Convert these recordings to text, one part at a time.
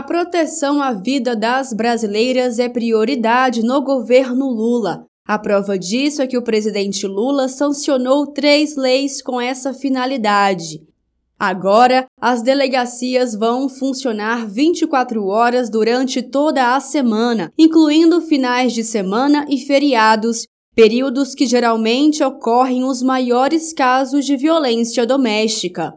A proteção à vida das brasileiras é prioridade no governo Lula. A prova disso é que o presidente Lula sancionou três leis com essa finalidade. Agora, as delegacias vão funcionar 24 horas durante toda a semana, incluindo finais de semana e feriados, períodos que geralmente ocorrem os maiores casos de violência doméstica.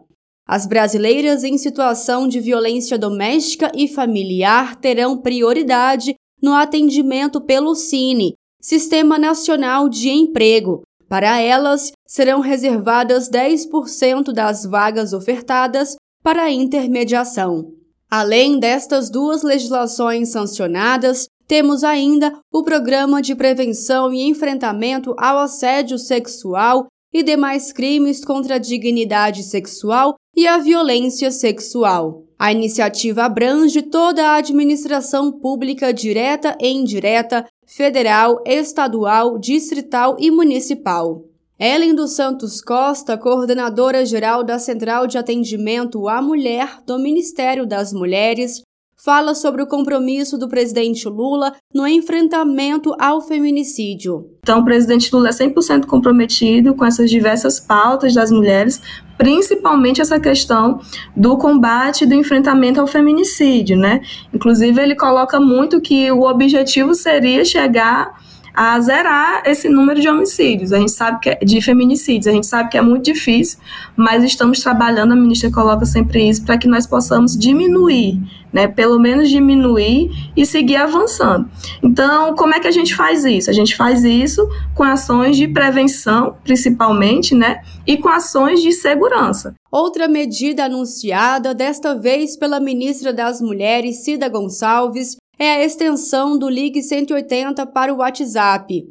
As brasileiras em situação de violência doméstica e familiar terão prioridade no atendimento pelo Cine, Sistema Nacional de Emprego. Para elas, serão reservadas 10% das vagas ofertadas para intermediação. Além destas duas legislações sancionadas, temos ainda o Programa de Prevenção e Enfrentamento ao Assédio Sexual e demais crimes contra a dignidade sexual e a violência sexual. A iniciativa abrange toda a administração pública direta e indireta, federal, estadual, distrital e municipal. Ellen dos Santos Costa, coordenadora geral da Central de Atendimento à Mulher do Ministério das Mulheres, fala sobre o compromisso do presidente Lula no enfrentamento ao feminicídio. Então, o presidente Lula é 100% comprometido com essas diversas pautas das mulheres, principalmente essa questão do combate e do enfrentamento ao feminicídio, né? Inclusive, ele coloca muito que o objetivo seria chegar a zerar esse número de homicídios. A gente sabe que é, de feminicídios, a gente sabe que é muito difícil, mas estamos trabalhando, a ministra coloca sempre isso, para que nós possamos diminuir, né? Pelo menos diminuir e seguir avançando. Então, como é que a gente faz isso? A gente faz isso com ações de prevenção, principalmente, né? E com ações de segurança. Outra medida anunciada, desta vez pela ministra das Mulheres, Cida Gonçalves, é a extensão do Ligue 180 para o WhatsApp.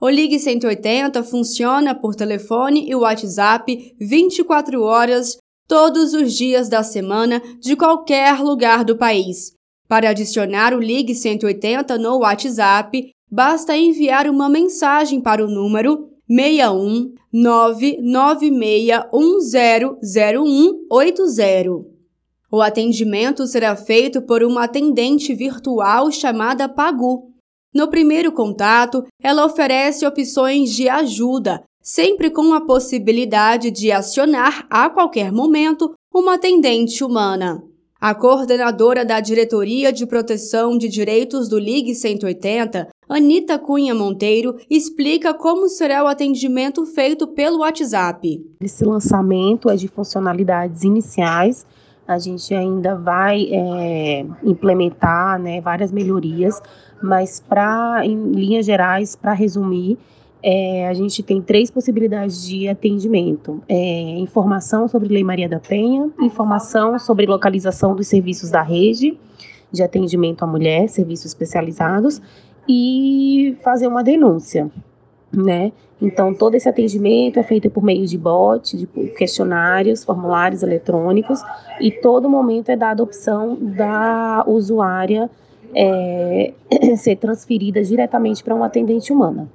O Ligue 180 funciona por telefone e WhatsApp 24 horas, todos os dias da semana, de qualquer lugar do país. Para adicionar o Ligue 180 no WhatsApp, basta enviar uma mensagem para o número 61 996100180. O atendimento será feito por uma atendente virtual chamada Pagu. No primeiro contato, ela oferece opções de ajuda, sempre com a possibilidade de acionar a qualquer momento uma atendente humana. A coordenadora da Diretoria de Proteção de Direitos do Ligue 180, Anita Cunha Monteiro, explica como será o atendimento feito pelo WhatsApp. Esse lançamento é de funcionalidades iniciais a gente ainda vai é, implementar né, várias melhorias, mas para, em linhas gerais, para resumir, é, a gente tem três possibilidades de atendimento: é, informação sobre Lei Maria da Penha, informação sobre localização dos serviços da rede de atendimento à mulher, serviços especializados, e fazer uma denúncia né? Então, todo esse atendimento é feito por meio de bot, de questionários, formulários eletrônicos, e todo momento é dada a opção da usuária é, ser transferida diretamente para um atendente humana.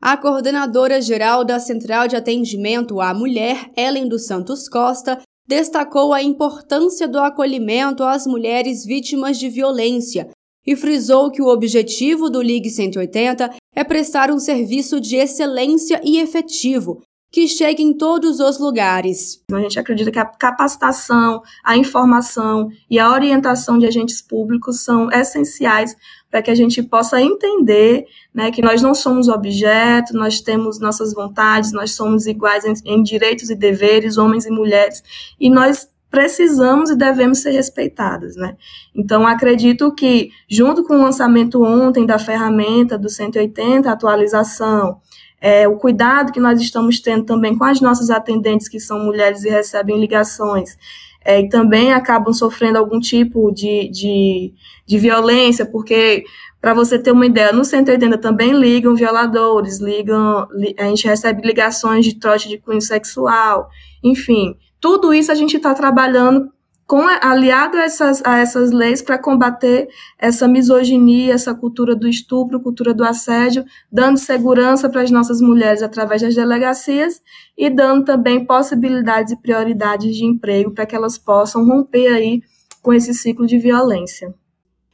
A coordenadora geral da Central de Atendimento à Mulher, Ellen dos Santos Costa, destacou a importância do acolhimento às mulheres vítimas de violência e frisou que o objetivo do Ligue 180 é prestar um serviço de excelência e efetivo, que chegue em todos os lugares. A gente acredita que a capacitação, a informação e a orientação de agentes públicos são essenciais para que a gente possa entender né, que nós não somos objeto, nós temos nossas vontades, nós somos iguais em, em direitos e deveres, homens e mulheres, e nós precisamos e devemos ser respeitadas, né? Então, acredito que, junto com o lançamento ontem da ferramenta do 180, atualização, é, o cuidado que nós estamos tendo também com as nossas atendentes, que são mulheres e recebem ligações, é, e também acabam sofrendo algum tipo de, de, de violência, porque, para você ter uma ideia, no 180 também ligam violadores, ligam, a gente recebe ligações de trote de cunho sexual, enfim, tudo isso a gente está trabalhando com, aliado a essas, a essas leis para combater essa misoginia, essa cultura do estupro, cultura do assédio, dando segurança para as nossas mulheres através das delegacias e dando também possibilidades e prioridades de emprego para que elas possam romper aí com esse ciclo de violência.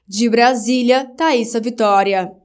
De Brasília, Thaisa Vitória.